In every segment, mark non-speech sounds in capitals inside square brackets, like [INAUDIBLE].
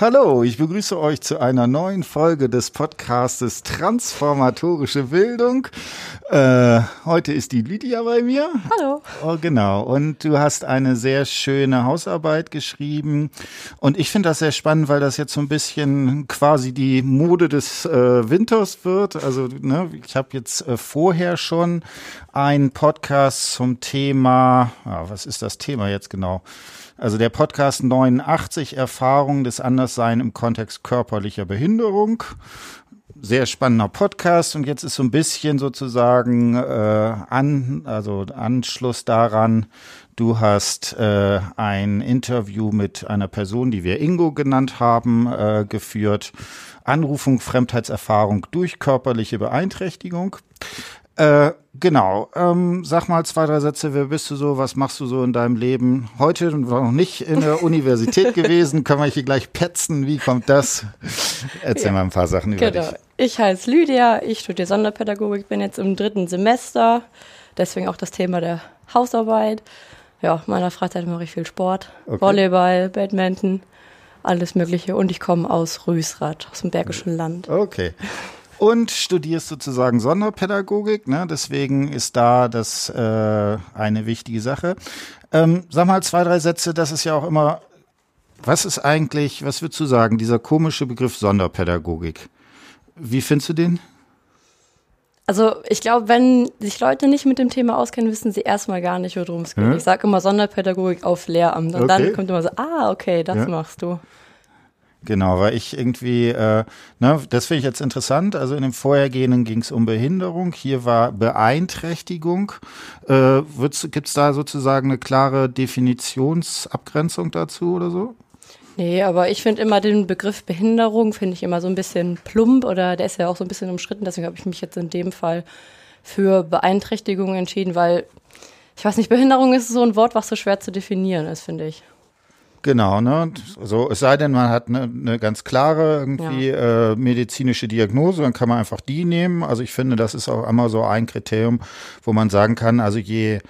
Hallo, ich begrüße euch zu einer neuen Folge des Podcastes Transformatorische Bildung. Äh, heute ist die Lydia bei mir. Hallo. Oh, genau. Und du hast eine sehr schöne Hausarbeit geschrieben. Und ich finde das sehr spannend, weil das jetzt so ein bisschen quasi die Mode des äh, Winters wird. Also, ne, ich habe jetzt äh, vorher schon einen Podcast zum Thema, ah, was ist das Thema jetzt genau? Also der Podcast 89 Erfahrungen des Anderssein im Kontext körperlicher Behinderung. Sehr spannender Podcast und jetzt ist so ein bisschen sozusagen äh, an, also Anschluss daran. Du hast äh, ein Interview mit einer Person, die wir Ingo genannt haben, äh, geführt. Anrufung Fremdheitserfahrung durch körperliche Beeinträchtigung. Äh, genau. Ähm, sag mal zwei, drei Sätze. Wer bist du so? Was machst du so in deinem Leben? Heute noch nicht in der [LAUGHS] Universität gewesen. Können wir hier gleich petzen? Wie kommt das? Erzähl ja. mal ein paar Sachen über genau. dich. Ich heiße Lydia. Ich studiere Sonderpädagogik. Bin jetzt im dritten Semester. Deswegen auch das Thema der Hausarbeit. Ja, meiner Freizeit mache ich viel Sport. Okay. Volleyball, Badminton, alles Mögliche. Und ich komme aus Rüsrath, aus dem Bergischen Land. Okay und studierst sozusagen Sonderpädagogik. Ne? Deswegen ist da das äh, eine wichtige Sache. Ähm, sag mal zwei, drei Sätze. Das ist ja auch immer. Was ist eigentlich, was würdest du sagen, dieser komische Begriff Sonderpädagogik? Wie findest du den? Also ich glaube, wenn sich Leute nicht mit dem Thema auskennen, wissen sie erstmal gar nicht, worum es geht. Hm? Ich sage immer Sonderpädagogik auf Lehramt. Und okay. dann kommt immer so, ah, okay, das ja. machst du. Genau, weil ich irgendwie, äh, ne, das finde ich jetzt interessant. Also in dem vorhergehenden ging es um Behinderung, hier war Beeinträchtigung. Äh, Gibt es da sozusagen eine klare Definitionsabgrenzung dazu oder so? Nee, aber ich finde immer den Begriff Behinderung, finde ich immer so ein bisschen plump oder der ist ja auch so ein bisschen umstritten. Deswegen habe ich mich jetzt in dem Fall für Beeinträchtigung entschieden, weil ich weiß nicht, Behinderung ist so ein Wort, was so schwer zu definieren ist, finde ich. Genau, ne? So, es sei denn, man hat eine, eine ganz klare irgendwie ja. äh, medizinische Diagnose, dann kann man einfach die nehmen. Also ich finde, das ist auch immer so ein Kriterium, wo man sagen kann, also je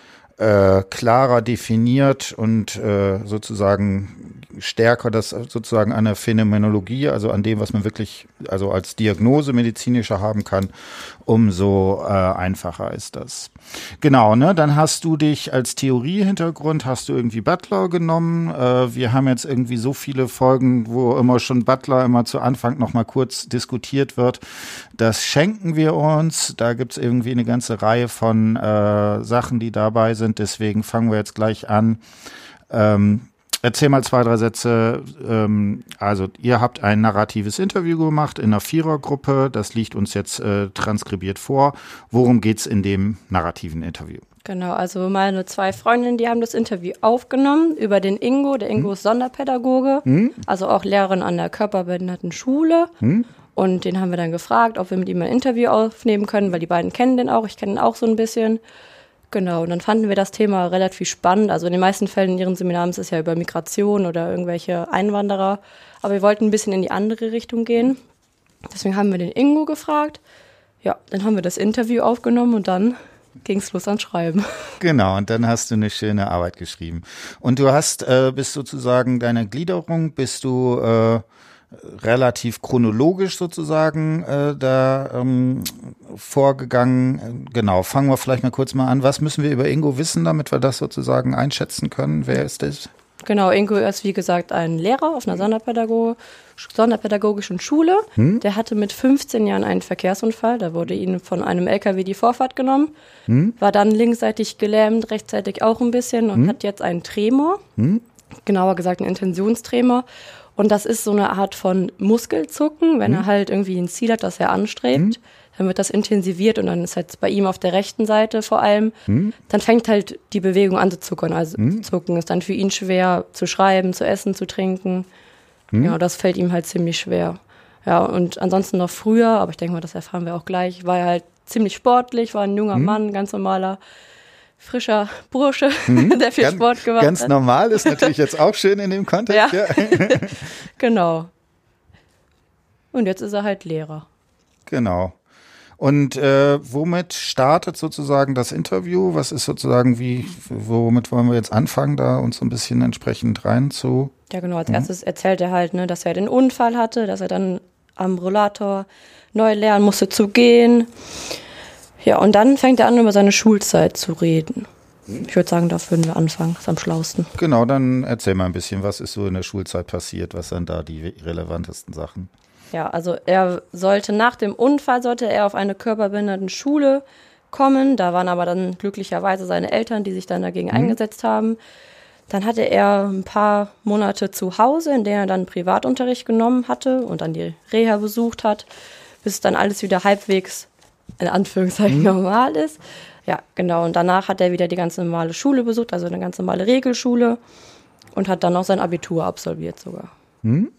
äh, klarer definiert und äh, sozusagen stärker das sozusagen an der Phänomenologie, also an dem, was man wirklich also als Diagnose medizinischer haben kann, umso äh, einfacher ist das. Genau, ne? Dann hast du dich als Theoriehintergrund hast du irgendwie Butler genommen. Äh, wir haben jetzt irgendwie so viele Folgen, wo immer schon Butler immer zu Anfang noch mal kurz diskutiert wird. Das schenken wir uns. Da gibt's irgendwie eine ganze Reihe von äh, Sachen, die dabei sind. Deswegen fangen wir jetzt gleich an. Ähm, Erzähl mal zwei, drei Sätze. Ähm, also, ihr habt ein narratives Interview gemacht in einer Vierergruppe. Das liegt uns jetzt äh, transkribiert vor. Worum geht's in dem narrativen Interview? Genau, also meine zwei Freundinnen, die haben das Interview aufgenommen über den Ingo. Der Ingo hm? ist Sonderpädagoge, hm? also auch Lehrerin an der Körperbehindertenschule. Hm? Und den haben wir dann gefragt, ob wir mit ihm ein Interview aufnehmen können, weil die beiden kennen den auch. Ich kenne ihn auch so ein bisschen. Genau, und dann fanden wir das Thema relativ spannend. Also in den meisten Fällen in ihren Seminaren ist es ja über Migration oder irgendwelche Einwanderer. Aber wir wollten ein bisschen in die andere Richtung gehen. Deswegen haben wir den Ingo gefragt. Ja, dann haben wir das Interview aufgenommen und dann ging es los ans Schreiben. [LAUGHS] Genau, und dann hast du eine schöne Arbeit geschrieben. Und du hast, äh, bist sozusagen deiner Gliederung, bist du äh, relativ chronologisch sozusagen äh, da ähm, vorgegangen. Genau, fangen wir vielleicht mal kurz mal an. Was müssen wir über Ingo wissen, damit wir das sozusagen einschätzen können? Wer ist das? Genau, Ingo ist wie gesagt ein Lehrer auf einer Sonderpädago sonderpädagogischen Schule. Hm? Der hatte mit 15 Jahren einen Verkehrsunfall. Da wurde ihm von einem LKW die Vorfahrt genommen. Hm? War dann linksseitig gelähmt, rechtzeitig auch ein bisschen und hm? hat jetzt einen Tremor. Hm? Genauer gesagt einen Intentionstremor. Und das ist so eine Art von Muskelzucken, wenn mhm. er halt irgendwie ein Ziel hat, das er anstrebt. Mhm. Dann wird das intensiviert und dann ist halt bei ihm auf der rechten Seite vor allem, mhm. dann fängt halt die Bewegung an zu zuckern. Also mhm. zucken ist dann für ihn schwer zu schreiben, zu essen, zu trinken. Mhm. Ja, das fällt ihm halt ziemlich schwer. Ja, und ansonsten noch früher, aber ich denke mal, das erfahren wir auch gleich, war er halt ziemlich sportlich, war ein junger mhm. Mann, ganz normaler frischer Bursche, mhm. [LAUGHS] der viel ganz, Sport gemacht ganz hat. Ganz normal ist natürlich [LAUGHS] jetzt auch schön in dem Kontext. Ja. ja. [LAUGHS] genau. Und jetzt ist er halt Lehrer. Genau. Und äh, womit startet sozusagen das Interview? Was ist sozusagen wie, womit wollen wir jetzt anfangen, da uns so ein bisschen entsprechend rein zu? Ja, genau. Als mhm. erstes erzählt er halt, ne, dass er den Unfall hatte, dass er dann am Rollator neu lernen musste zu gehen. Ja, und dann fängt er an, über seine Schulzeit zu reden. Ich würde sagen, da würden wir anfangen. Das ist am schlausten. Genau, dann erzähl mal ein bisschen, was ist so in der Schulzeit passiert? Was sind da die relevantesten Sachen? Ja, also er sollte nach dem Unfall sollte er auf eine Körperbehindertenschule kommen. Da waren aber dann glücklicherweise seine Eltern, die sich dann dagegen mhm. eingesetzt haben. Dann hatte er ein paar Monate zu Hause, in denen er dann Privatunterricht genommen hatte und dann die Reha besucht hat, bis dann alles wieder halbwegs in Anführungszeichen mhm. normal ist. Ja, genau. Und danach hat er wieder die ganz normale Schule besucht, also eine ganz normale Regelschule und hat dann auch sein Abitur absolviert sogar. Mhm.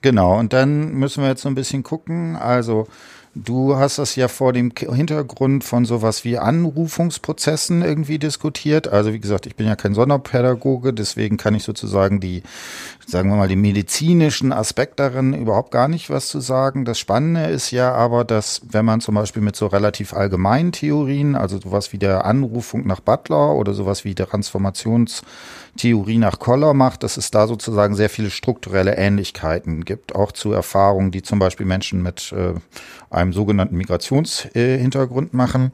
Genau, und dann müssen wir jetzt so ein bisschen gucken. Also Du hast das ja vor dem Hintergrund von sowas wie Anrufungsprozessen irgendwie diskutiert. Also wie gesagt, ich bin ja kein Sonderpädagoge, deswegen kann ich sozusagen die, sagen wir mal, den medizinischen Aspekt darin überhaupt gar nicht was zu sagen. Das Spannende ist ja aber, dass wenn man zum Beispiel mit so relativ allgemeinen Theorien, also sowas wie der Anrufung nach Butler oder sowas wie der Transformations Theorie nach Koller macht, dass es da sozusagen sehr viele strukturelle Ähnlichkeiten gibt, auch zu Erfahrungen, die zum Beispiel Menschen mit äh, einem sogenannten Migrationshintergrund machen.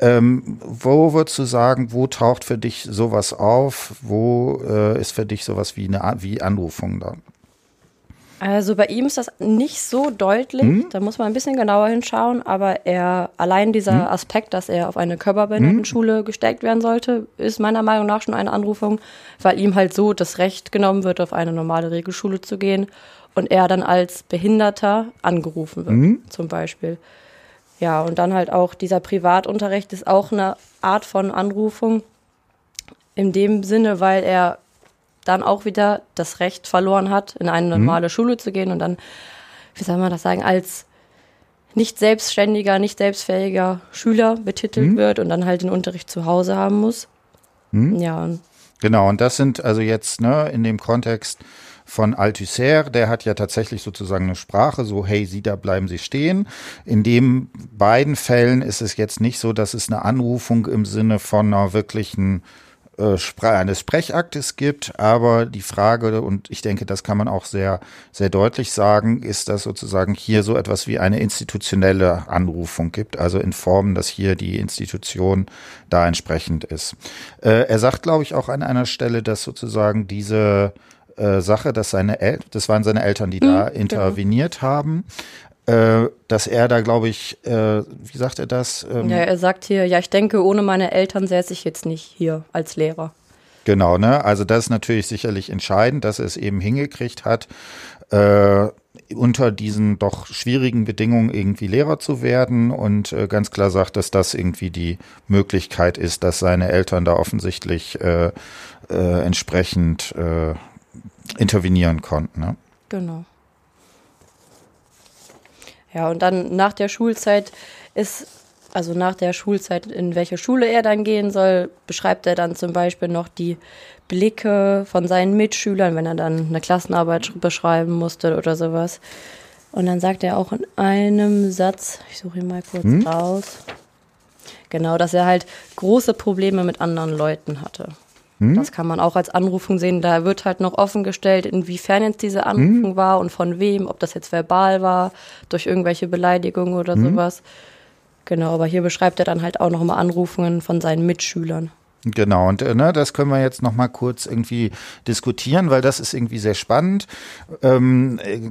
Ähm, wo würdest du sagen, wo taucht für dich sowas auf? Wo äh, ist für dich sowas wie eine wie Anrufung da? Also bei ihm ist das nicht so deutlich, hm? da muss man ein bisschen genauer hinschauen, aber er, allein dieser hm? Aspekt, dass er auf eine Körperbehindertenschule hm? gesteckt werden sollte, ist meiner Meinung nach schon eine Anrufung, weil ihm halt so das Recht genommen wird, auf eine normale Regelschule zu gehen und er dann als Behinderter angerufen wird, hm? zum Beispiel. Ja, und dann halt auch dieser Privatunterricht ist auch eine Art von Anrufung, in dem Sinne, weil er dann auch wieder das Recht verloren hat, in eine mhm. normale mhm. Schule zu gehen und dann, wie soll man das sagen, als nicht selbstständiger, nicht selbstfähiger Schüler betitelt mhm. wird und dann halt den Unterricht zu Hause haben muss. Mhm. Ja. Genau, und das sind also jetzt ne, in dem Kontext von Althusser, der hat ja tatsächlich sozusagen eine Sprache, so hey, Sie da bleiben Sie stehen. In den beiden Fällen ist es jetzt nicht so, dass es eine Anrufung im Sinne von einer wirklichen eines Sprechaktes gibt, aber die Frage, und ich denke, das kann man auch sehr, sehr deutlich sagen, ist, dass sozusagen hier so etwas wie eine institutionelle Anrufung gibt, also in Form, dass hier die Institution da entsprechend ist. Äh, er sagt, glaube ich, auch an einer Stelle, dass sozusagen diese äh, Sache, dass seine El das waren seine Eltern, die da mhm, genau. interveniert haben, äh, dass er da, glaube ich, äh, wie sagt er das? Ähm, ja, er sagt hier, ja, ich denke, ohne meine Eltern säße ich jetzt nicht hier als Lehrer. Genau, ne? Also das ist natürlich sicherlich entscheidend, dass er es eben hingekriegt hat, äh, unter diesen doch schwierigen Bedingungen irgendwie Lehrer zu werden und äh, ganz klar sagt, dass das irgendwie die Möglichkeit ist, dass seine Eltern da offensichtlich äh, äh, entsprechend äh, intervenieren konnten. Ne? Genau. Ja, und dann nach der Schulzeit ist, also nach der Schulzeit, in welche Schule er dann gehen soll, beschreibt er dann zum Beispiel noch die Blicke von seinen Mitschülern, wenn er dann eine Klassenarbeit beschreiben musste oder sowas. Und dann sagt er auch in einem Satz, ich suche ihn mal kurz hm? raus, genau, dass er halt große Probleme mit anderen Leuten hatte. Hm? Das kann man auch als Anrufung sehen. Da wird halt noch offengestellt, inwiefern jetzt diese Anrufung hm? war und von wem, ob das jetzt verbal war, durch irgendwelche Beleidigungen oder hm? sowas. Genau, aber hier beschreibt er dann halt auch nochmal Anrufungen von seinen Mitschülern. Genau, und äh, ne, das können wir jetzt nochmal kurz irgendwie diskutieren, weil das ist irgendwie sehr spannend. Ähm, äh,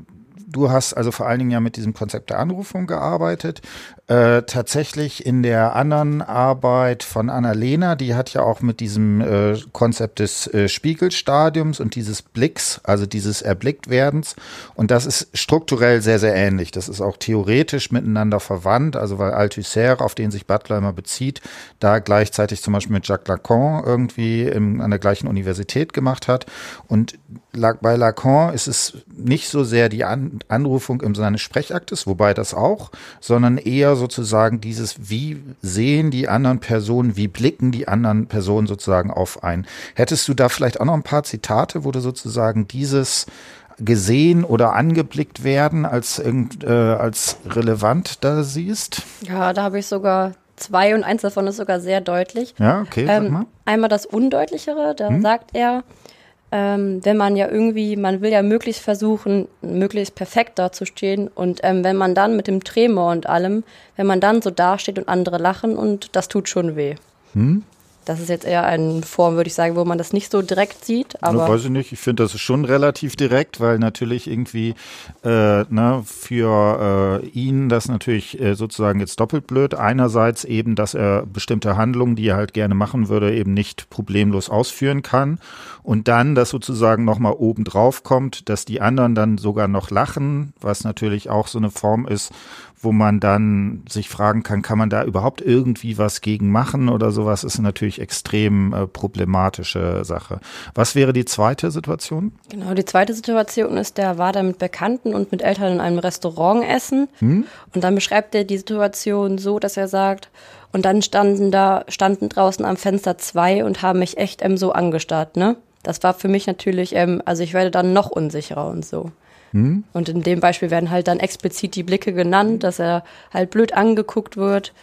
du hast also vor allen Dingen ja mit diesem Konzept der Anrufung gearbeitet. Äh, tatsächlich in der anderen Arbeit von Annalena, die hat ja auch mit diesem äh, Konzept des äh, Spiegelstadiums und dieses Blicks, also dieses Erblicktwerdens. Und das ist strukturell sehr, sehr ähnlich. Das ist auch theoretisch miteinander verwandt, also weil Althusser, auf den sich Butler immer bezieht, da gleichzeitig zum Beispiel mit Jacques Lacan irgendwie im, an der gleichen Universität gemacht hat. Und bei Lacan ist es nicht so sehr die An Anrufung im Sinne Sprechaktes, wobei das auch, sondern eher sozusagen dieses, wie sehen die anderen Personen, wie blicken die anderen Personen sozusagen auf ein. Hättest du da vielleicht auch noch ein paar Zitate, wo du sozusagen dieses gesehen oder angeblickt werden als, äh, als relevant da siehst? Ja, da habe ich sogar zwei und eins davon ist sogar sehr deutlich. Ja, okay. Ähm, einmal das Undeutlichere, da hm? sagt er, ähm, wenn man ja irgendwie, man will ja möglichst versuchen, möglichst perfekt dazustehen und ähm, wenn man dann mit dem Tremor und allem, wenn man dann so dasteht und andere lachen und das tut schon weh. Hm? Das ist jetzt eher eine Form, würde ich sagen, wo man das nicht so direkt sieht. Aber ja, weiß ich nicht. Ich finde, das ist schon relativ direkt, weil natürlich irgendwie äh, ne, für äh, ihn das natürlich äh, sozusagen jetzt doppelt blöd. Einerseits eben, dass er bestimmte Handlungen, die er halt gerne machen würde, eben nicht problemlos ausführen kann. Und dann, dass sozusagen nochmal oben drauf kommt, dass die anderen dann sogar noch lachen, was natürlich auch so eine Form ist, wo man dann sich fragen kann, kann man da überhaupt irgendwie was gegen machen oder sowas, ist natürlich extrem äh, problematische Sache. Was wäre die zweite Situation? Genau, die zweite Situation ist, der war da mit Bekannten und mit Eltern in einem Restaurant essen hm? und dann beschreibt er die Situation so, dass er sagt, und dann standen da, standen draußen am Fenster zwei und haben mich echt ähm, so angestarrt, ne? Das war für mich natürlich, ähm, also ich werde dann noch unsicherer und so. Hm? Und in dem Beispiel werden halt dann explizit die Blicke genannt, dass er halt blöd angeguckt wird.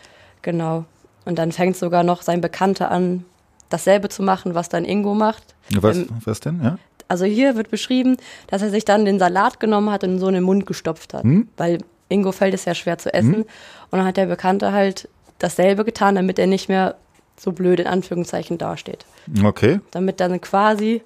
Genau. Und dann fängt sogar noch sein Bekannter an, dasselbe zu machen, was dann Ingo macht. Was, ähm, was denn, ja? Also hier wird beschrieben, dass er sich dann den Salat genommen hat und in so einen Mund gestopft hat. Hm? Weil Ingo fällt es ja schwer zu essen. Hm? Und dann hat der Bekannte halt dasselbe getan, damit er nicht mehr so blöd in Anführungszeichen dasteht. Okay. Damit dann quasi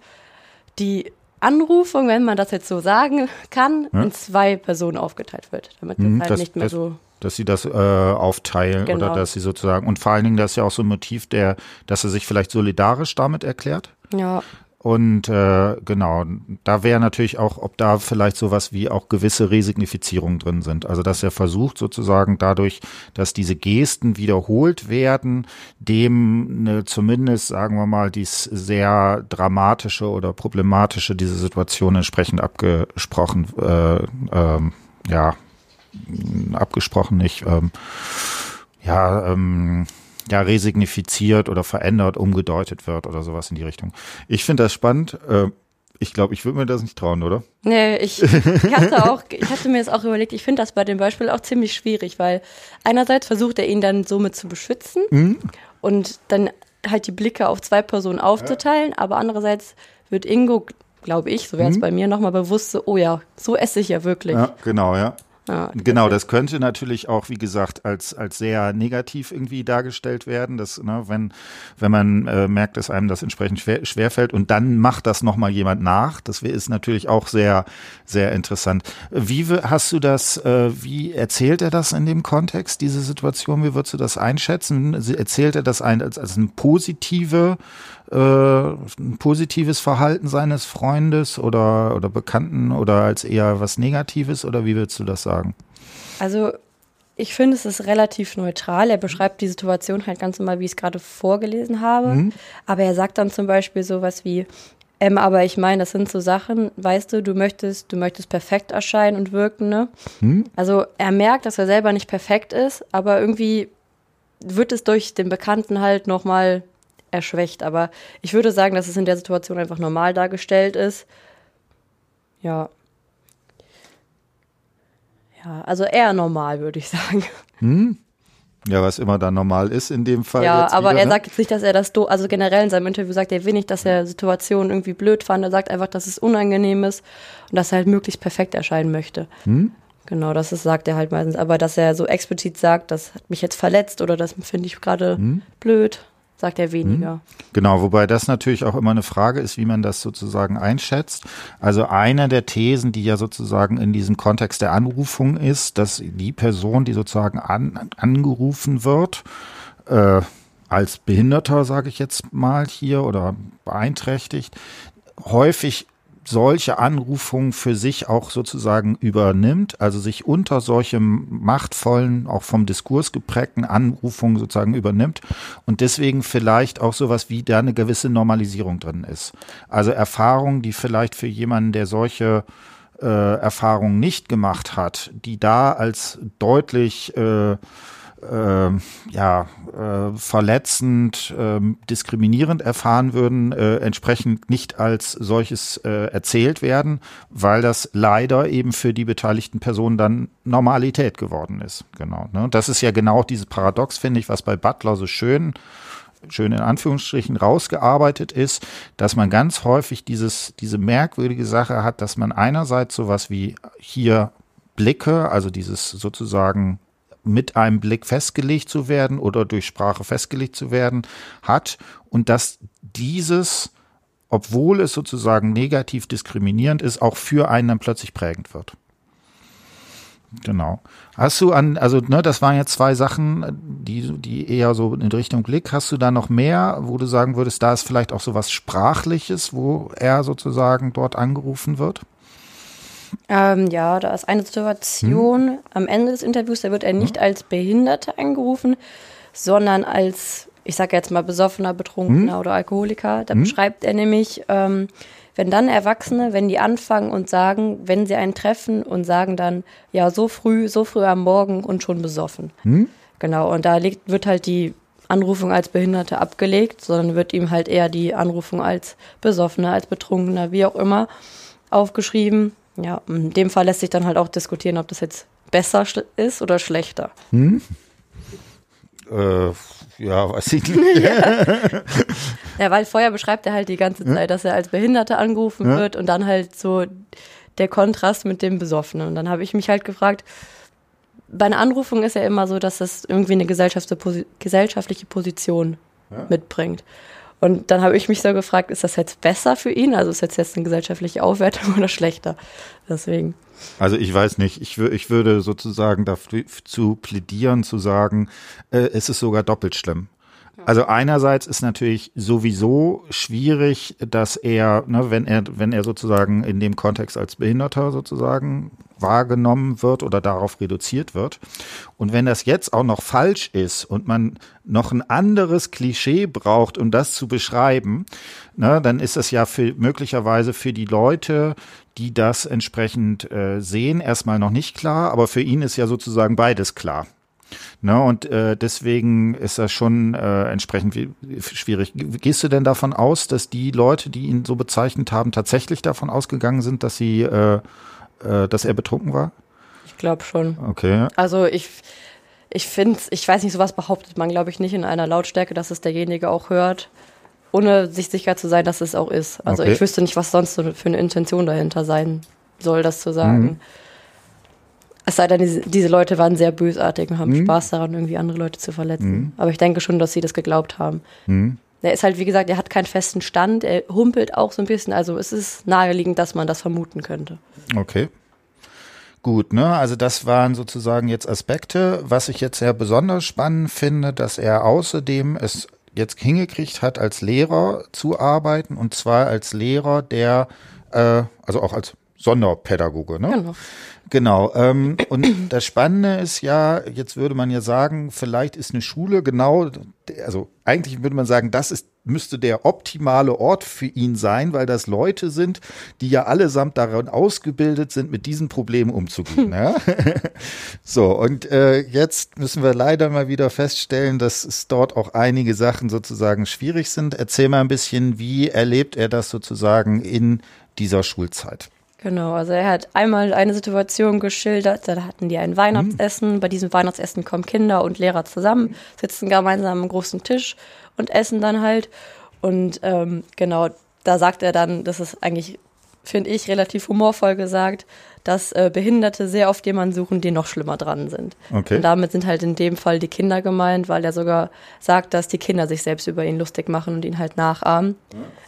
die Anrufung, wenn man das jetzt so sagen kann, ja. in zwei Personen aufgeteilt wird, damit das mhm, halt das, nicht mehr das, so dass sie das äh, aufteilen genau. oder dass sie sozusagen und vor allen Dingen das ist ja auch so ein Motiv der, dass er sich vielleicht solidarisch damit erklärt. Ja. Und äh, genau, da wäre natürlich auch, ob da vielleicht sowas wie auch gewisse Resignifizierungen drin sind. Also dass er versucht sozusagen dadurch, dass diese Gesten wiederholt werden, dem ne, zumindest, sagen wir mal, dies sehr dramatische oder problematische diese Situation entsprechend abgesprochen, äh, ähm, ja, abgesprochen nicht, ähm, ja, ähm, ja, resignifiziert oder verändert, umgedeutet wird oder sowas in die Richtung. Ich finde das spannend. Äh, ich glaube, ich würde mir das nicht trauen, oder? Nee, ich, ich hatte auch, ich hatte mir das auch überlegt, ich finde das bei dem Beispiel auch ziemlich schwierig, weil einerseits versucht er ihn dann somit zu beschützen mhm. und dann halt die Blicke auf zwei Personen aufzuteilen, ja. aber andererseits wird Ingo, glaube ich, so wäre es mhm. bei mir, nochmal bewusst so, oh ja, so esse ich ja wirklich. Ja, genau, ja. Ja, genau, das könnte natürlich auch, wie gesagt, als, als sehr negativ irgendwie dargestellt werden, dass, ne, wenn, wenn man äh, merkt, dass einem das entsprechend schwer, schwerfällt und dann macht das nochmal jemand nach. Das ist natürlich auch sehr, sehr interessant. Wie hast du das, äh, wie erzählt er das in dem Kontext, diese Situation? Wie würdest du das einschätzen? Erzählt er das ein, als, als eine positive äh, ein positives Verhalten seines Freundes oder, oder Bekannten oder als eher was Negatives oder wie würdest du das sagen? Also ich finde, es ist relativ neutral. Er beschreibt die Situation halt ganz normal, wie ich es gerade vorgelesen habe. Mhm. Aber er sagt dann zum Beispiel sowas wie, ähm, aber ich meine, das sind so Sachen, weißt du, du möchtest, du möchtest perfekt erscheinen und wirken, ne? Mhm. Also er merkt, dass er selber nicht perfekt ist, aber irgendwie wird es durch den Bekannten halt nochmal erschwächt. Aber ich würde sagen, dass es in der Situation einfach normal dargestellt ist. Ja. Ja, also eher normal, würde ich sagen. Hm? Ja, was immer dann normal ist in dem Fall. Ja, aber wieder, er ne? sagt jetzt nicht, dass er das, do also generell in seinem Interview sagt er wenig, dass er Situationen irgendwie blöd fand. Er sagt einfach, dass es unangenehm ist und dass er halt möglichst perfekt erscheinen möchte. Hm? Genau, das ist, sagt er halt meistens. Aber dass er so explizit sagt, das hat mich jetzt verletzt oder das finde ich gerade hm? blöd, sagt er weniger. Mhm. Genau, wobei das natürlich auch immer eine Frage ist, wie man das sozusagen einschätzt. Also eine der Thesen, die ja sozusagen in diesem Kontext der Anrufung ist, dass die Person, die sozusagen an, angerufen wird, äh, als Behinderter, sage ich jetzt mal hier, oder beeinträchtigt, häufig solche Anrufungen für sich auch sozusagen übernimmt, also sich unter solche machtvollen, auch vom Diskurs geprägten Anrufungen sozusagen übernimmt und deswegen vielleicht auch sowas wie da eine gewisse Normalisierung drin ist. Also Erfahrungen, die vielleicht für jemanden, der solche äh, Erfahrungen nicht gemacht hat, die da als deutlich äh, ja, äh, verletzend, äh, diskriminierend erfahren würden, äh, entsprechend nicht als solches äh, erzählt werden, weil das leider eben für die beteiligten Personen dann Normalität geworden ist. Genau. Ne? Das ist ja genau dieses Paradox, finde ich, was bei Butler so schön schön in Anführungsstrichen rausgearbeitet ist, dass man ganz häufig dieses, diese merkwürdige Sache hat, dass man einerseits sowas wie hier Blicke, also dieses sozusagen mit einem Blick festgelegt zu werden oder durch Sprache festgelegt zu werden hat und dass dieses, obwohl es sozusagen negativ diskriminierend ist, auch für einen dann plötzlich prägend wird. Genau. Hast du an, also ne, das waren jetzt zwei Sachen, die, die eher so in Richtung Blick. Hast du da noch mehr, wo du sagen würdest, da ist vielleicht auch so was Sprachliches, wo er sozusagen dort angerufen wird? Ähm, ja, da ist eine Situation hm? am Ende des Interviews, da wird er nicht hm? als Behinderte angerufen, sondern als, ich sage jetzt mal, besoffener, betrunkener hm? oder Alkoholiker. Da hm? beschreibt er nämlich, ähm, wenn dann Erwachsene, wenn die anfangen und sagen, wenn sie einen treffen und sagen dann, ja, so früh, so früh am Morgen und schon besoffen. Hm? Genau, und da liegt, wird halt die Anrufung als Behinderte abgelegt, sondern wird ihm halt eher die Anrufung als Besoffener, als Betrunkener, wie auch immer, aufgeschrieben. Ja, in dem Fall lässt sich dann halt auch diskutieren, ob das jetzt besser ist oder schlechter. Hm? Äh, ja, weiß ich nicht. [LAUGHS] ja. [LAUGHS] ja. weil vorher beschreibt er halt die ganze Zeit, dass er als Behinderter angerufen ja. wird und dann halt so der Kontrast mit dem Besoffenen. Und dann habe ich mich halt gefragt, bei einer Anrufung ist ja immer so, dass das irgendwie eine gesellschaftliche Position ja. mitbringt. Und dann habe ich mich so gefragt, ist das jetzt besser für ihn? Also ist das jetzt eine gesellschaftliche Aufwertung [LAUGHS] oder schlechter? Deswegen. Also ich weiß nicht, ich, ich würde sozusagen dazu plädieren zu sagen, äh, es ist sogar doppelt schlimm. Also einerseits ist natürlich sowieso schwierig, dass er, ne, wenn er, wenn er sozusagen in dem Kontext als Behinderter sozusagen wahrgenommen wird oder darauf reduziert wird. Und wenn das jetzt auch noch falsch ist und man noch ein anderes Klischee braucht, um das zu beschreiben, ne, dann ist das ja für, möglicherweise für die Leute, die das entsprechend äh, sehen, erstmal noch nicht klar, aber für ihn ist ja sozusagen beides klar. Ne, und äh, deswegen ist das schon äh, entsprechend schwierig. Gehst du denn davon aus, dass die Leute, die ihn so bezeichnet haben, tatsächlich davon ausgegangen sind, dass sie, äh, äh, dass er betrunken war? Ich glaube schon. Okay. Also ich, ich finde, ich weiß nicht, sowas behauptet man, glaube ich, nicht in einer Lautstärke, dass es derjenige auch hört, ohne sich sicher zu sein, dass es auch ist. Also okay. ich wüsste nicht, was sonst so für eine Intention dahinter sein soll, das zu sagen. Mhm. Es sei denn, diese, diese, Leute waren sehr bösartig und haben mhm. Spaß daran, irgendwie andere Leute zu verletzen. Mhm. Aber ich denke schon, dass sie das geglaubt haben. Mhm. Er ist halt, wie gesagt, er hat keinen festen Stand, er humpelt auch so ein bisschen. Also es ist naheliegend, dass man das vermuten könnte. Okay. Gut, ne? Also das waren sozusagen jetzt Aspekte. Was ich jetzt sehr besonders spannend finde, dass er außerdem es jetzt hingekriegt hat, als Lehrer zu arbeiten und zwar als Lehrer, der, äh, also auch als Sonderpädagoge, ne? Genau. Genau. Ähm, und das Spannende ist ja, jetzt würde man ja sagen, vielleicht ist eine Schule genau, also eigentlich würde man sagen, das ist müsste der optimale Ort für ihn sein, weil das Leute sind, die ja allesamt daran ausgebildet sind, mit diesen Problemen umzugehen. ja? [LAUGHS] so, und äh, jetzt müssen wir leider mal wieder feststellen, dass es dort auch einige Sachen sozusagen schwierig sind. Erzähl mal ein bisschen, wie erlebt er das sozusagen in dieser Schulzeit? Genau, also er hat einmal eine Situation geschildert, da hatten die ein Weihnachtsessen. Mhm. Bei diesem Weihnachtsessen kommen Kinder und Lehrer zusammen, sitzen gemeinsam am großen Tisch und essen dann halt. Und ähm, genau, da sagt er dann, das ist eigentlich, finde ich, relativ humorvoll gesagt, dass äh, Behinderte sehr oft jemanden suchen, die noch schlimmer dran sind. Okay. Und damit sind halt in dem Fall die Kinder gemeint, weil er sogar sagt, dass die Kinder sich selbst über ihn lustig machen und ihn halt nachahmen.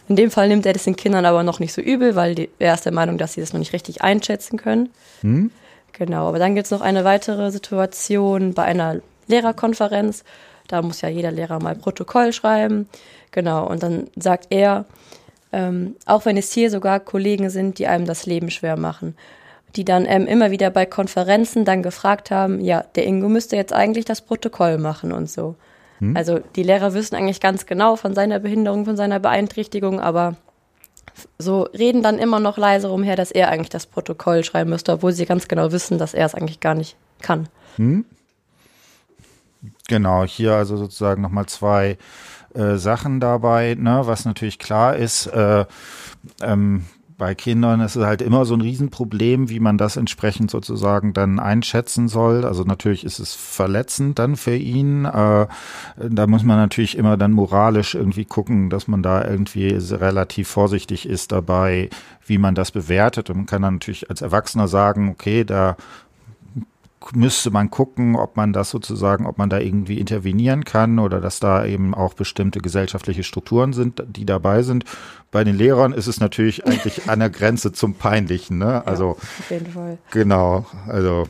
In dem Fall nimmt er das den Kindern aber noch nicht so übel, weil die, er ist der Meinung, dass sie das noch nicht richtig einschätzen können. Hm? Genau, aber dann gibt es noch eine weitere Situation bei einer Lehrerkonferenz. Da muss ja jeder Lehrer mal Protokoll schreiben. Genau, und dann sagt er, ähm, auch wenn es hier sogar Kollegen sind, die einem das Leben schwer machen die dann ähm, immer wieder bei Konferenzen dann gefragt haben, ja, der Ingo müsste jetzt eigentlich das Protokoll machen und so. Hm. Also die Lehrer wissen eigentlich ganz genau von seiner Behinderung, von seiner Beeinträchtigung, aber so reden dann immer noch leise rumher, dass er eigentlich das Protokoll schreiben müsste, obwohl sie ganz genau wissen, dass er es eigentlich gar nicht kann. Hm. Genau, hier also sozusagen nochmal zwei äh, Sachen dabei, ne, was natürlich klar ist, äh, ähm, bei Kindern ist es halt immer so ein Riesenproblem, wie man das entsprechend sozusagen dann einschätzen soll. Also natürlich ist es verletzend dann für ihn. Äh, da muss man natürlich immer dann moralisch irgendwie gucken, dass man da irgendwie relativ vorsichtig ist dabei, wie man das bewertet. Und man kann dann natürlich als Erwachsener sagen, okay, da müsste man gucken, ob man das sozusagen, ob man da irgendwie intervenieren kann oder dass da eben auch bestimmte gesellschaftliche Strukturen sind, die dabei sind. Bei den Lehrern ist es natürlich eigentlich an der Grenze zum Peinlichen. Ne? Also ja, auf jeden Fall. Genau, also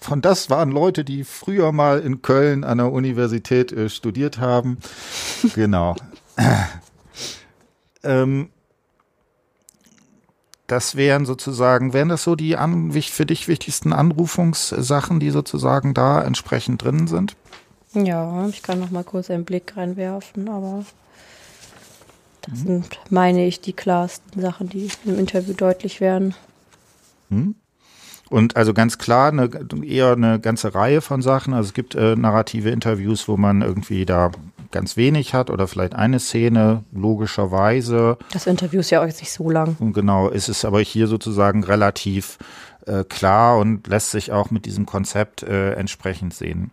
von das waren Leute, die früher mal in Köln an der Universität äh, studiert haben. genau. [LAUGHS] ähm, das wären sozusagen, wären das so die an, für dich wichtigsten Anrufungssachen, die sozusagen da entsprechend drin sind? Ja, ich kann noch mal kurz einen Blick reinwerfen, aber das mhm. sind, meine ich, die klarsten Sachen, die im Interview deutlich werden. Mhm. Und also ganz klar, eine, eher eine ganze Reihe von Sachen. Also es gibt äh, narrative Interviews, wo man irgendwie da ganz wenig hat oder vielleicht eine Szene, logischerweise. Das Interview ist ja auch nicht so lang. Genau, ist es aber hier sozusagen relativ äh, klar und lässt sich auch mit diesem Konzept äh, entsprechend sehen.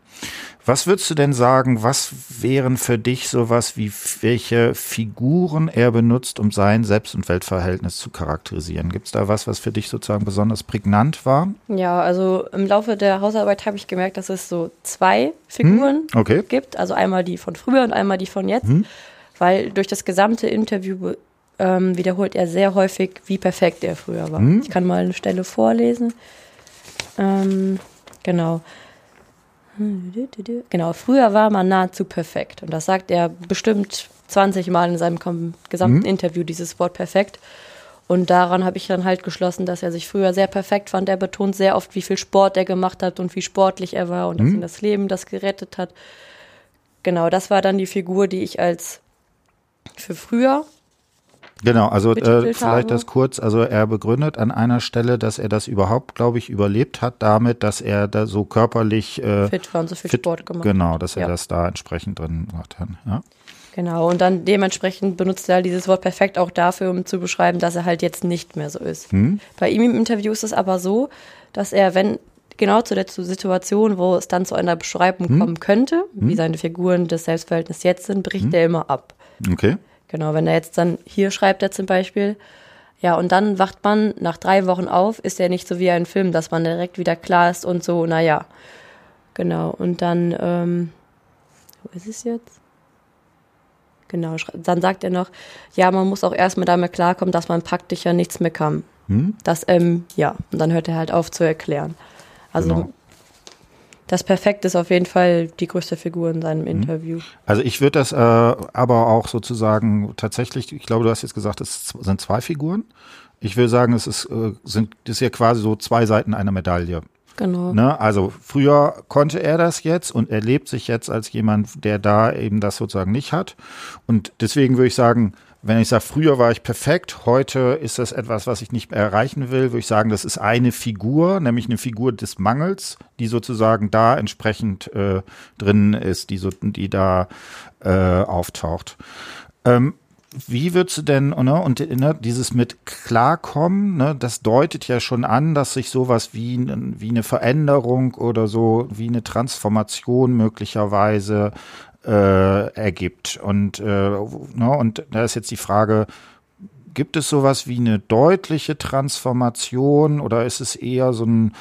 Was würdest du denn sagen, was wären für dich sowas wie welche Figuren er benutzt, um sein Selbst- und Weltverhältnis zu charakterisieren? Gibt es da was, was für dich sozusagen besonders prägnant war? Ja, also im Laufe der Hausarbeit habe ich gemerkt, dass es so zwei Figuren hm, okay. gibt. Also einmal die von früher und einmal die von jetzt. Hm. Weil durch das gesamte Interview ähm, wiederholt er sehr häufig, wie perfekt er früher war. Hm. Ich kann mal eine Stelle vorlesen. Ähm, genau. Genau, früher war man nahezu perfekt. Und das sagt er bestimmt 20 Mal in seinem gesamten hm. Interview, dieses Wort perfekt. Und daran habe ich dann halt geschlossen, dass er sich früher sehr perfekt fand. Er betont sehr oft, wie viel Sport er gemacht hat und wie sportlich er war und hm. dass ihn das Leben das gerettet hat. Genau, das war dann die Figur, die ich als für früher Genau, also äh, vielleicht das kurz. Also er begründet an einer Stelle, dass er das überhaupt, glaube ich, überlebt hat, damit, dass er da so körperlich äh, fit war und so viel fit, Sport gemacht. Genau, dass er ja. das da entsprechend drin hat. Ja. Genau, und dann dementsprechend benutzt er dieses Wort perfekt auch dafür, um zu beschreiben, dass er halt jetzt nicht mehr so ist. Hm. Bei ihm im Interview ist es aber so, dass er, wenn genau zu der Situation, wo es dann zu einer Beschreibung hm. kommen könnte, hm. wie seine Figuren des Selbstverhältnisses jetzt sind, bricht hm. er immer ab. Okay. Genau, wenn er jetzt dann, hier schreibt er zum Beispiel, ja, und dann wacht man nach drei Wochen auf, ist er nicht so wie ein Film, dass man direkt wieder klar ist und so, naja. Genau, und dann, ähm, wo ist es jetzt? Genau, dann sagt er noch, ja, man muss auch erstmal damit klarkommen, dass man praktisch ja nichts mehr kann. Hm? Das, ähm, ja, und dann hört er halt auf zu erklären. Also genau das Perfekt ist auf jeden Fall die größte Figur in seinem mhm. Interview. Also ich würde das äh, aber auch sozusagen tatsächlich, ich glaube, du hast jetzt gesagt, es sind zwei Figuren. Ich will sagen, es ist, äh, sind, das ist ja quasi so zwei Seiten einer Medaille. Genau. Ne? Also früher konnte er das jetzt und er lebt sich jetzt als jemand, der da eben das sozusagen nicht hat. Und deswegen würde ich sagen, wenn ich sage, früher war ich perfekt, heute ist das etwas, was ich nicht mehr erreichen will, würde ich sagen, das ist eine Figur, nämlich eine Figur des Mangels, die sozusagen da entsprechend äh, drin ist, die, so, die da äh, auftaucht. Ähm, wie würdest du denn, ne, und ne, dieses mit klarkommen, ne, das deutet ja schon an, dass sich sowas wie, wie eine Veränderung oder so, wie eine Transformation möglicherweise äh, ergibt. Und, äh, ne, und da ist jetzt die Frage, gibt es sowas wie eine deutliche Transformation oder ist es eher so ein,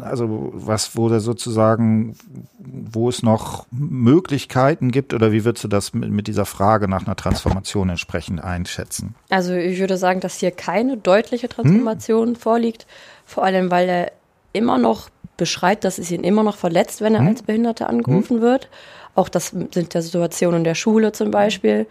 also was, wo der sozusagen, wo es noch Möglichkeiten gibt oder wie würdest du das mit, mit dieser Frage nach einer Transformation entsprechend einschätzen? Also ich würde sagen, dass hier keine deutliche Transformation hm? vorliegt, vor allem weil er immer noch beschreibt, dass es ihn immer noch verletzt, wenn er hm? als Behinderte angerufen hm? wird. Auch das sind ja Situationen in der Schule zum Beispiel.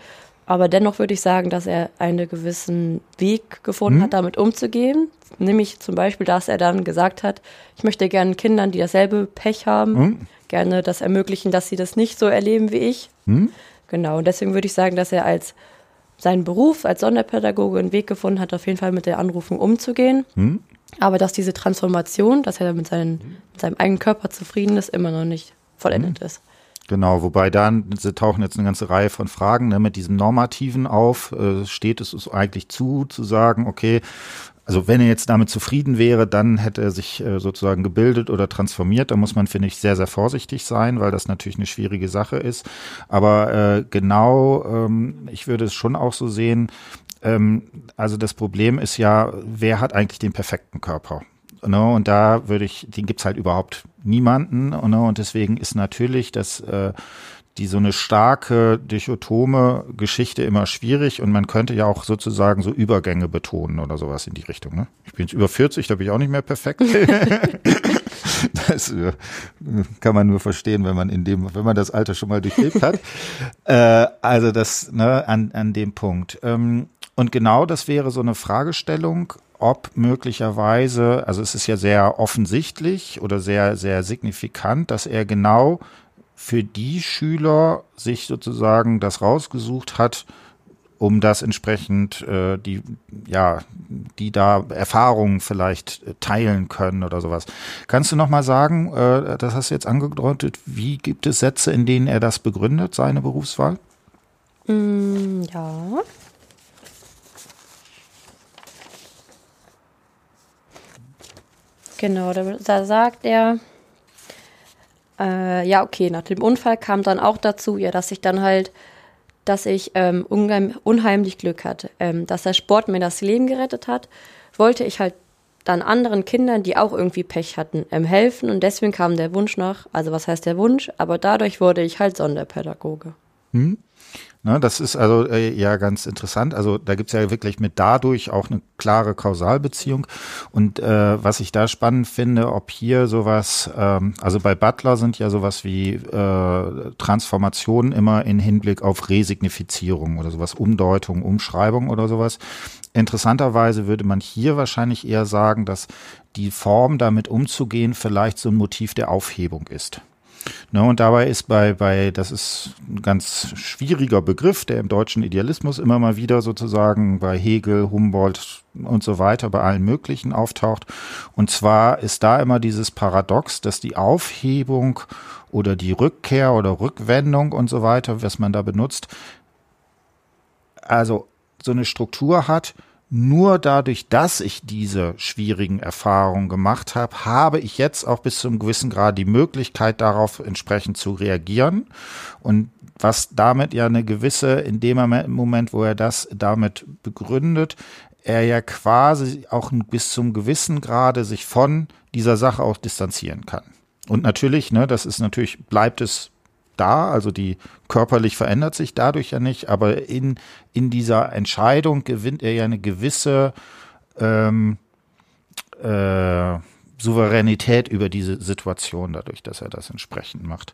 Aber dennoch würde ich sagen, dass er einen gewissen Weg gefunden mhm. hat, damit umzugehen. Nämlich zum Beispiel, dass er dann gesagt hat, ich möchte gerne Kindern, die dasselbe Pech haben, mhm. gerne das ermöglichen, dass sie das nicht so erleben wie ich. Mhm. Genau. Und deswegen würde ich sagen, dass er als seinen Beruf als Sonderpädagoge einen Weg gefunden hat, auf jeden Fall mit der Anrufung umzugehen. Mhm. Aber dass diese Transformation, dass er mit, seinen, mit seinem eigenen Körper zufrieden ist, immer noch nicht vollendet mhm. ist. Genau, wobei dann sie tauchen jetzt eine ganze Reihe von Fragen ne, mit diesem Normativen auf. Äh, steht es eigentlich zu, zu sagen, okay, also wenn er jetzt damit zufrieden wäre, dann hätte er sich äh, sozusagen gebildet oder transformiert. Da muss man, finde ich, sehr, sehr vorsichtig sein, weil das natürlich eine schwierige Sache ist. Aber äh, genau, ähm, ich würde es schon auch so sehen, ähm, also das Problem ist ja, wer hat eigentlich den perfekten Körper? Ne, und da würde ich, den gibt's halt überhaupt niemanden. Ne, und deswegen ist natürlich das äh, die so eine starke dichotome Geschichte immer schwierig und man könnte ja auch sozusagen so Übergänge betonen oder sowas in die Richtung. Ne? Ich bin jetzt über 40, da bin ich auch nicht mehr perfekt. [LAUGHS] das äh, kann man nur verstehen, wenn man in dem, wenn man das Alter schon mal durchlebt hat. [LAUGHS] äh, also das ne, an, an dem Punkt. Ähm, und genau das wäre so eine Fragestellung, ob möglicherweise, also es ist ja sehr offensichtlich oder sehr, sehr signifikant, dass er genau für die Schüler sich sozusagen das rausgesucht hat, um das entsprechend äh, die ja die da Erfahrungen vielleicht äh, teilen können oder sowas. Kannst du noch mal sagen, äh, das hast du jetzt angedeutet, wie gibt es Sätze, in denen er das begründet, seine Berufswahl? Mm, ja. Genau, da, da sagt er, äh, ja, okay, nach dem Unfall kam dann auch dazu, ja, dass ich dann halt, dass ich ähm, unheim, unheimlich Glück hatte, ähm, dass der Sport mir das Leben gerettet hat, wollte ich halt dann anderen Kindern, die auch irgendwie Pech hatten, ähm, helfen und deswegen kam der Wunsch nach, also was heißt der Wunsch, aber dadurch wurde ich halt Sonderpädagoge. Hm. Ne, das ist also äh, ja ganz interessant. Also da gibt's ja wirklich mit dadurch auch eine klare Kausalbeziehung. Und äh, was ich da spannend finde, ob hier sowas, ähm, also bei Butler sind ja sowas wie äh, Transformationen immer in Hinblick auf Resignifizierung oder sowas, Umdeutung, Umschreibung oder sowas. Interessanterweise würde man hier wahrscheinlich eher sagen, dass die Form damit umzugehen vielleicht so ein Motiv der Aufhebung ist. Ne, und dabei ist bei, bei, das ist ein ganz schwieriger Begriff, der im deutschen Idealismus immer mal wieder sozusagen bei Hegel, Humboldt und so weiter, bei allen möglichen auftaucht. Und zwar ist da immer dieses Paradox, dass die Aufhebung oder die Rückkehr oder Rückwendung und so weiter, was man da benutzt, also so eine Struktur hat, nur dadurch, dass ich diese schwierigen Erfahrungen gemacht habe, habe ich jetzt auch bis zu einem gewissen Grad die Möglichkeit, darauf entsprechend zu reagieren. Und was damit ja eine gewisse, in dem Moment, wo er das damit begründet, er ja quasi auch bis zum gewissen Grade sich von dieser Sache auch distanzieren kann. Und natürlich, ne, das ist natürlich, bleibt es da, also die körperlich verändert sich dadurch ja nicht, aber in, in dieser Entscheidung gewinnt er ja eine gewisse ähm, äh, Souveränität über diese Situation dadurch, dass er das entsprechend macht.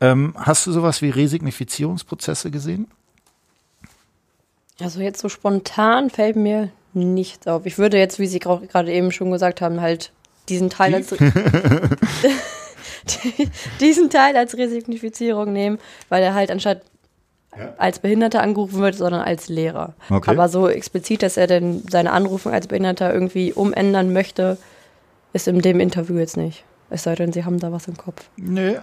Ähm, hast du sowas wie Resignifizierungsprozesse gesehen? Also jetzt so spontan fällt mir nichts auf. Ich würde jetzt, wie Sie gerade eben schon gesagt haben, halt diesen Teil als [LAUGHS] [LAUGHS] [LAUGHS] diesen Teil als Resignifizierung nehmen, weil er halt anstatt ja. als Behinderter angerufen wird, sondern als Lehrer. Okay. Aber so explizit, dass er denn seine Anrufung als Behinderter irgendwie umändern möchte, ist in dem Interview jetzt nicht. Es sei denn, Sie haben da was im Kopf. Nö.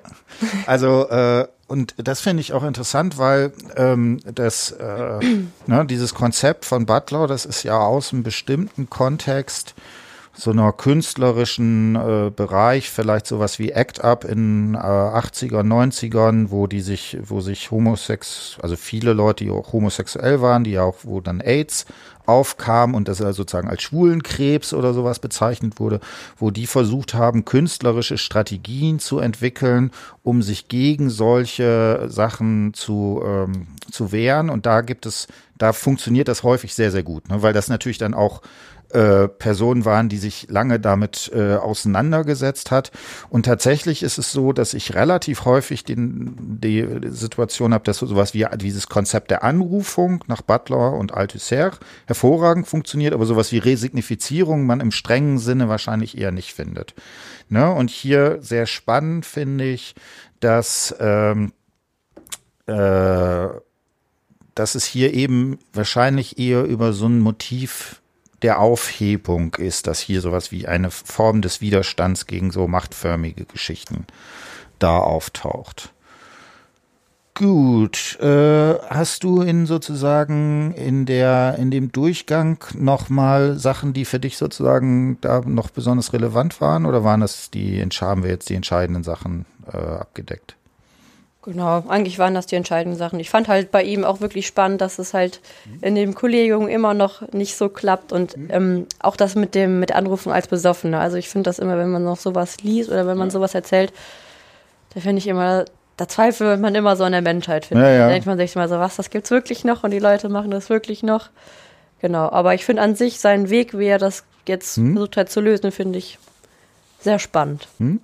Also, äh, und das finde ich auch interessant, weil ähm, das, äh, ne, dieses Konzept von Butler, das ist ja aus einem bestimmten Kontext so einer künstlerischen äh, Bereich, vielleicht sowas wie Act Up in äh, 80er, 90ern, wo die sich, wo sich Homosex, also viele Leute, die auch homosexuell waren, die auch, wo dann AIDS aufkam und das also sozusagen als Schwulenkrebs oder sowas bezeichnet wurde, wo die versucht haben, künstlerische Strategien zu entwickeln, um sich gegen solche Sachen zu, ähm, zu wehren. Und da gibt es, da funktioniert das häufig sehr, sehr gut, ne? weil das natürlich dann auch äh, Personen waren, die sich lange damit äh, auseinandergesetzt hat. Und tatsächlich ist es so, dass ich relativ häufig den, die Situation habe, dass so sowas wie dieses Konzept der Anrufung nach Butler und Althusser hervorragend funktioniert, aber sowas wie Resignifizierung man im strengen Sinne wahrscheinlich eher nicht findet. Ne? Und hier sehr spannend finde ich, dass ähm, äh, dass es hier eben wahrscheinlich eher über so ein Motiv der Aufhebung ist, dass hier sowas wie eine Form des Widerstands gegen so machtförmige Geschichten da auftaucht. Gut, äh, hast du in sozusagen in der in dem Durchgang noch mal Sachen, die für dich sozusagen da noch besonders relevant waren, oder waren das die haben wir jetzt die entscheidenden Sachen äh, abgedeckt? Genau, eigentlich waren das die entscheidenden Sachen. Ich fand halt bei ihm auch wirklich spannend, dass es halt in dem Kollegium immer noch nicht so klappt und mhm. ähm, auch das mit dem mit Anrufen als Besoffener. Also ich finde das immer, wenn man noch sowas liest oder wenn man sowas erzählt, da finde ich immer, da zweifelt man immer so an der Menschheit, finde ja, ja. Da denkt man sich mal so, was, das gibt's wirklich noch und die Leute machen das wirklich noch. Genau, aber ich finde an sich seinen Weg, wie er das jetzt hm? versucht hat zu lösen, finde ich sehr spannend. Hm?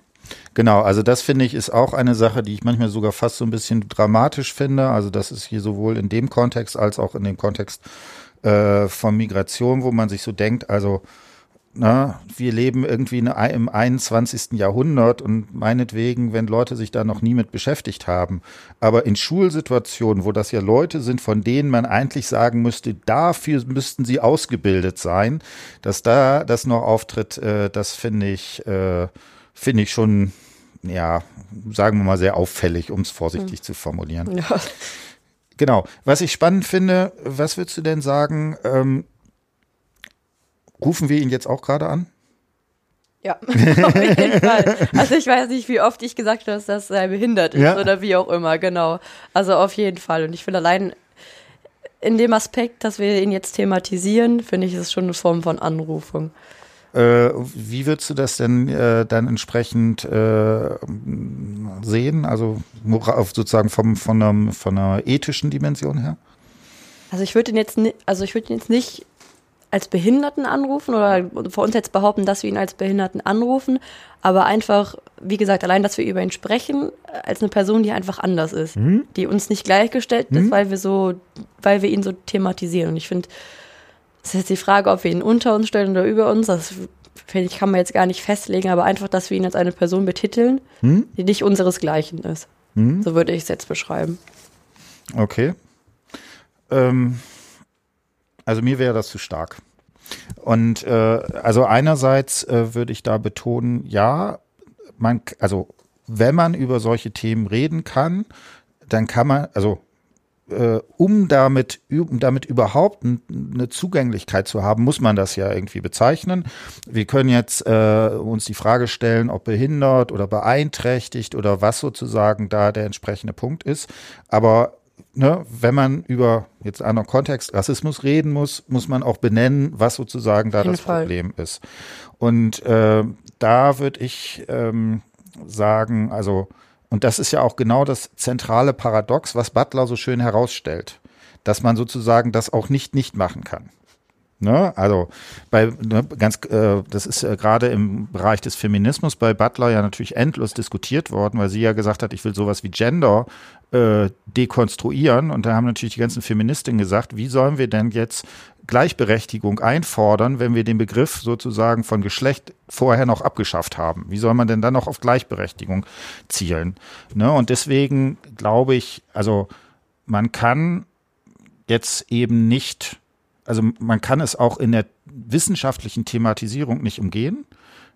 Genau, also das finde ich ist auch eine Sache, die ich manchmal sogar fast so ein bisschen dramatisch finde. Also das ist hier sowohl in dem Kontext als auch in dem Kontext äh, von Migration, wo man sich so denkt, also na, wir leben irgendwie im 21. Jahrhundert und meinetwegen, wenn Leute sich da noch nie mit beschäftigt haben. Aber in Schulsituationen, wo das ja Leute sind, von denen man eigentlich sagen müsste, dafür müssten sie ausgebildet sein, dass da das noch auftritt, äh, das finde ich, äh, finde ich schon, ja, sagen wir mal sehr auffällig, um es vorsichtig hm. zu formulieren. Ja. [LAUGHS] Genau. Was ich spannend finde, was würdest du denn sagen, ähm, Rufen wir ihn jetzt auch gerade an? Ja, [LAUGHS] auf jeden Fall. Also ich weiß nicht, wie oft ich gesagt habe, dass das sei behindert ist ja. oder wie auch immer, genau. Also auf jeden Fall. Und ich finde allein in dem Aspekt, dass wir ihn jetzt thematisieren, finde ich, ist es schon eine Form von Anrufung. Äh, wie würdest du das denn äh, dann entsprechend äh, sehen? Also sozusagen vom, von, einer, von einer ethischen Dimension her? Also ich würde ihn jetzt, also ich würde ihn jetzt nicht als Behinderten anrufen oder vor uns jetzt behaupten, dass wir ihn als Behinderten anrufen, aber einfach, wie gesagt, allein, dass wir über ihn sprechen, als eine Person, die einfach anders ist, mhm. die uns nicht gleichgestellt mhm. ist, weil wir so, weil wir ihn so thematisieren. Und ich finde, es ist jetzt die Frage, ob wir ihn unter uns stellen oder über uns. Das finde ich, kann man jetzt gar nicht festlegen, aber einfach, dass wir ihn als eine Person betiteln, mhm. die nicht unseresgleichen ist. Mhm. So würde ich es jetzt beschreiben. Okay. Ähm also mir wäre das zu stark. Und äh, also einerseits äh, würde ich da betonen, ja, man, also wenn man über solche Themen reden kann, dann kann man, also äh, um damit, um damit überhaupt eine Zugänglichkeit zu haben, muss man das ja irgendwie bezeichnen. Wir können jetzt äh, uns die Frage stellen, ob behindert oder beeinträchtigt oder was sozusagen da der entsprechende Punkt ist. Aber ne, wenn man über jetzt anderen Kontext Rassismus reden muss, muss man auch benennen, was sozusagen da das Fall. Problem ist. Und äh, da würde ich ähm, sagen, also, und das ist ja auch genau das zentrale Paradox, was Butler so schön herausstellt, dass man sozusagen das auch nicht nicht machen kann. Ne? Also bei ne, ganz, äh, das ist äh, gerade im Bereich des Feminismus bei Butler ja natürlich endlos diskutiert worden, weil sie ja gesagt hat, ich will sowas wie Gender äh, dekonstruieren. Und da haben natürlich die ganzen Feministinnen gesagt, wie sollen wir denn jetzt Gleichberechtigung einfordern, wenn wir den Begriff sozusagen von Geschlecht vorher noch abgeschafft haben? Wie soll man denn dann noch auf Gleichberechtigung zielen? Ne? Und deswegen glaube ich, also man kann jetzt eben nicht also man kann es auch in der wissenschaftlichen Thematisierung nicht umgehen.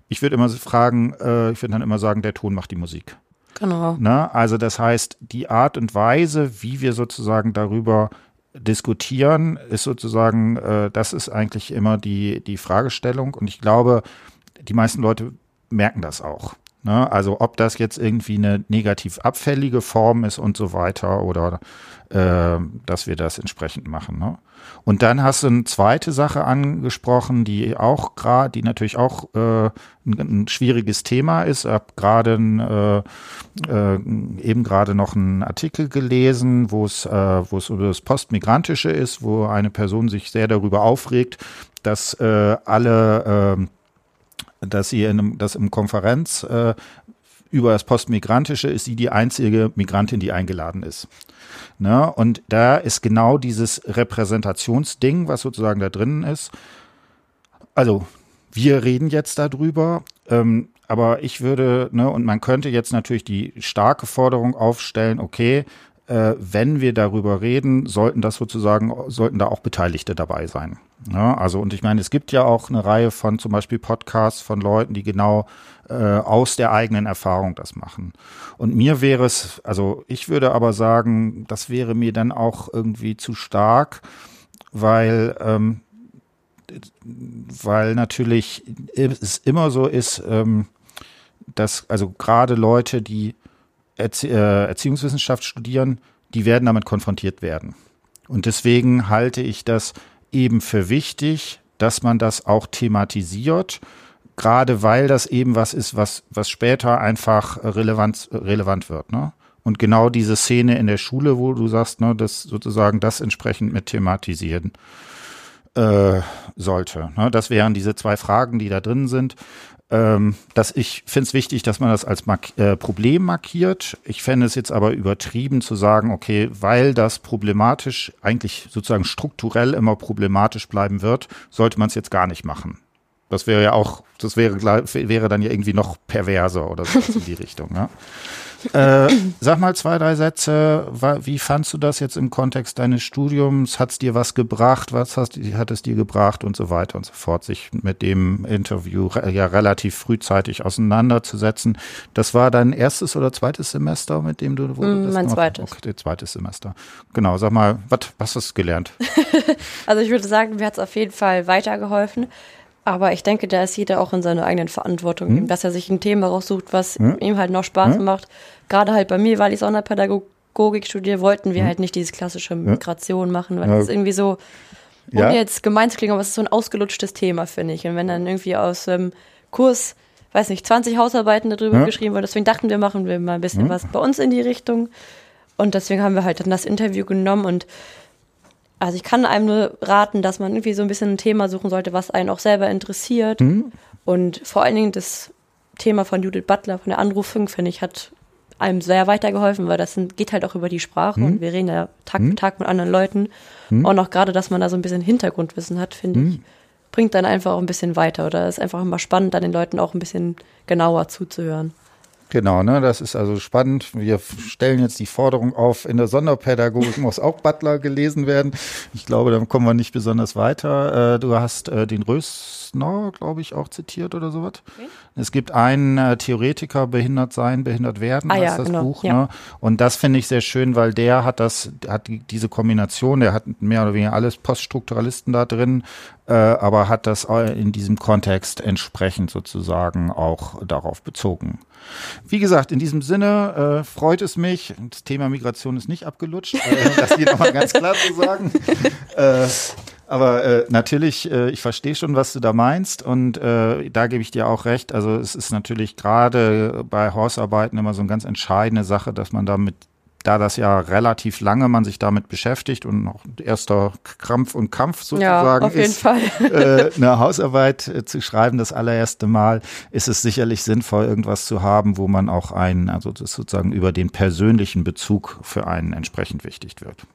Ich würde immer fragen, äh, ich würde dann immer sagen, der Ton macht die Musik. Genau. Na, also das heißt, die Art und Weise, wie wir sozusagen darüber diskutieren, ist sozusagen, äh, das ist eigentlich immer die, die Fragestellung. Und ich glaube, die meisten Leute merken das auch. Ne? Also ob das jetzt irgendwie eine negativ abfällige Form ist und so weiter oder äh, dass wir das entsprechend machen. Ne? Und dann hast du eine zweite Sache angesprochen, die auch gerade, die natürlich auch äh, ein, ein, schwieriges Thema ist. Ich habe gerade äh, äh, eben gerade noch einen Artikel gelesen, wo es äh, wo es über das Postmigrantische ist, wo eine Person sich sehr darüber aufregt, dass äh, alle äh, dass sie in dass im Konferenz äh, über das Postmigrantische ist sie die einzige Migrantin, die eingeladen ist. Ne? Und da ist genau dieses Repräsentationsding, was sozusagen da drinnen ist. Also, wir reden jetzt darüber, ähm, aber ich würde, ne, und man könnte jetzt natürlich die starke Forderung aufstellen, okay, äh, wenn wir darüber reden, sollten das sozusagen, sollten da auch Beteiligte dabei sein. Ja, also und ich meine, es gibt ja auch eine Reihe von zum Beispiel Podcasts von Leuten, die genau äh, aus der eigenen Erfahrung das machen. Und mir wäre es, also ich würde aber sagen, das wäre mir dann auch irgendwie zu stark, weil ähm, weil natürlich es immer so ist, ähm, dass also gerade Leute, die Erzie äh, Erziehungswissenschaft studieren, die werden damit konfrontiert werden. Und deswegen halte ich das eben für wichtig, dass man das auch thematisiert, gerade weil das eben was ist, was, was später einfach relevant, relevant wird. Ne? Und genau diese Szene in der Schule, wo du sagst, ne, das sozusagen das entsprechend mit thematisieren äh, sollte. Ne? Das wären diese zwei Fragen, die da drin sind ähm, dass ich finde es wichtig, dass man das als Mark äh, Problem markiert. Ich fände es jetzt aber übertrieben zu sagen, okay, weil das problematisch, eigentlich sozusagen strukturell immer problematisch bleiben wird, sollte man es jetzt gar nicht machen. Das wäre ja auch, das wäre, wäre dann ja irgendwie noch perverser oder so in die [LAUGHS] Richtung. Ja? Äh, sag mal zwei, drei Sätze. Wie fandst du das jetzt im Kontext deines Studiums? Hat es dir was gebracht? Was hast, hat es dir gebracht und so weiter und so fort, sich mit dem Interview ja relativ frühzeitig auseinanderzusetzen? Das war dein erstes oder zweites Semester, mit dem du wo mm, das Mein gemacht? zweites. Okay, zweites Semester. Genau, sag mal, was hast du gelernt? [LAUGHS] also ich würde sagen, mir hat es auf jeden Fall weitergeholfen. Aber ich denke, da ist jeder auch in seiner eigenen Verantwortung, hm? dass er sich ein Thema raussucht, was hm? ihm halt noch Spaß hm? macht. Gerade halt bei mir, weil ich Sonderpädagogik studiere, wollten wir hm? halt nicht diese klassische Migration machen, weil das ist irgendwie so, ohne ja. jetzt gemein zu klingen, aber es ist so ein ausgelutschtes Thema, finde ich. Und wenn dann irgendwie aus ähm, Kurs, weiß nicht, 20 Hausarbeiten darüber geschrieben wurde, deswegen dachten wir, machen wir mal ein bisschen was bei uns in die Richtung. Und deswegen haben wir halt dann das Interview genommen und also ich kann einem nur raten, dass man irgendwie so ein bisschen ein Thema suchen sollte, was einen auch selber interessiert. Mhm. Und vor allen Dingen das Thema von Judith Butler, von der Anrufung, finde ich, hat einem sehr weitergeholfen, weil das geht halt auch über die Sprache mhm. und wir reden ja Tag mhm. für Tag mit anderen Leuten. Mhm. Und auch gerade, dass man da so ein bisschen Hintergrundwissen hat, finde ich, mhm. bringt dann einfach auch ein bisschen weiter oder ist einfach immer spannend, dann den Leuten auch ein bisschen genauer zuzuhören. Genau, ne, das ist also spannend. Wir stellen jetzt die Forderung auf, in der Sonderpädagogik muss auch Butler gelesen werden. Ich glaube, dann kommen wir nicht besonders weiter. Äh, du hast äh, den Rösner, glaube ich, auch zitiert oder sowas. Okay. Es gibt einen äh, Theoretiker, behindert sein, behindert werden, ah, heißt ja, das genau. Buch. Ja. Ne? Und das finde ich sehr schön, weil der hat das, hat die, diese Kombination, der hat mehr oder weniger alles Poststrukturalisten da drin, äh, aber hat das in diesem Kontext entsprechend sozusagen auch darauf bezogen. Wie gesagt, in diesem Sinne äh, freut es mich, das Thema Migration ist nicht abgelutscht, äh, das hier nochmal ganz klar zu sagen. [LAUGHS] Aber äh, natürlich, äh, ich verstehe schon, was du da meinst und äh, da gebe ich dir auch recht. Also es ist natürlich gerade bei Hausarbeiten immer so eine ganz entscheidende Sache, dass man da mit da das ja relativ lange man sich damit beschäftigt und noch erster Krampf und Kampf sozusagen ja, auf jeden ist, Fall. äh, eine Hausarbeit äh, zu schreiben, das allererste Mal, ist es sicherlich sinnvoll, irgendwas zu haben, wo man auch einen, also das sozusagen über den persönlichen Bezug für einen entsprechend wichtig wird.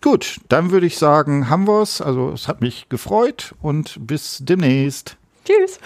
Gut, dann würde ich sagen, haben wir es. Also es hat mich gefreut und bis demnächst. Tschüss.